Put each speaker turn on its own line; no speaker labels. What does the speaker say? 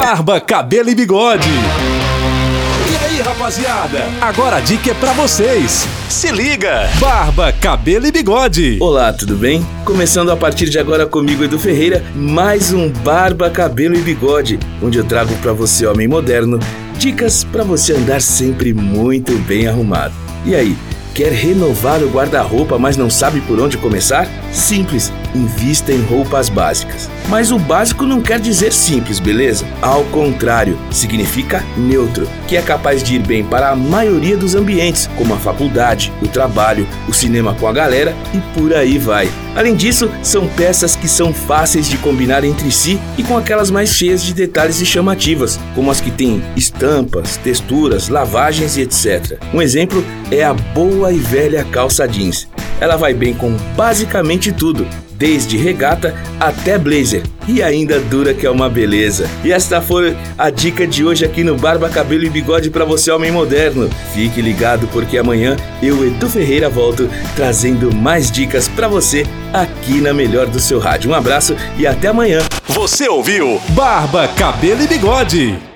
Barba, cabelo e bigode. E aí, rapaziada? Agora a dica é pra vocês. Se liga! Barba, cabelo e bigode.
Olá, tudo bem? Começando a partir de agora comigo, Edu Ferreira, mais um Barba, Cabelo e Bigode, onde eu trago para você, homem moderno, dicas para você andar sempre muito bem arrumado. E aí, quer renovar o guarda-roupa, mas não sabe por onde começar? Simples, invista em roupas básicas. Mas o básico não quer dizer simples, beleza? Ao contrário, significa neutro, que é capaz de ir bem para a maioria dos ambientes, como a faculdade, o trabalho, o cinema com a galera e por aí vai. Além disso, são peças que são fáceis de combinar entre si e com aquelas mais cheias de detalhes e chamativas, como as que têm estampas, texturas, lavagens e etc. Um exemplo é a boa e velha calça jeans. Ela vai bem com basicamente tudo, desde regata até blazer. E ainda dura que é uma beleza. E esta foi a dica de hoje aqui no Barba, Cabelo e Bigode para você, homem moderno. Fique ligado porque amanhã eu, Edu Ferreira, volto trazendo mais dicas para você aqui na melhor do seu rádio. Um abraço e até amanhã.
Você ouviu Barba, cabelo e bigode.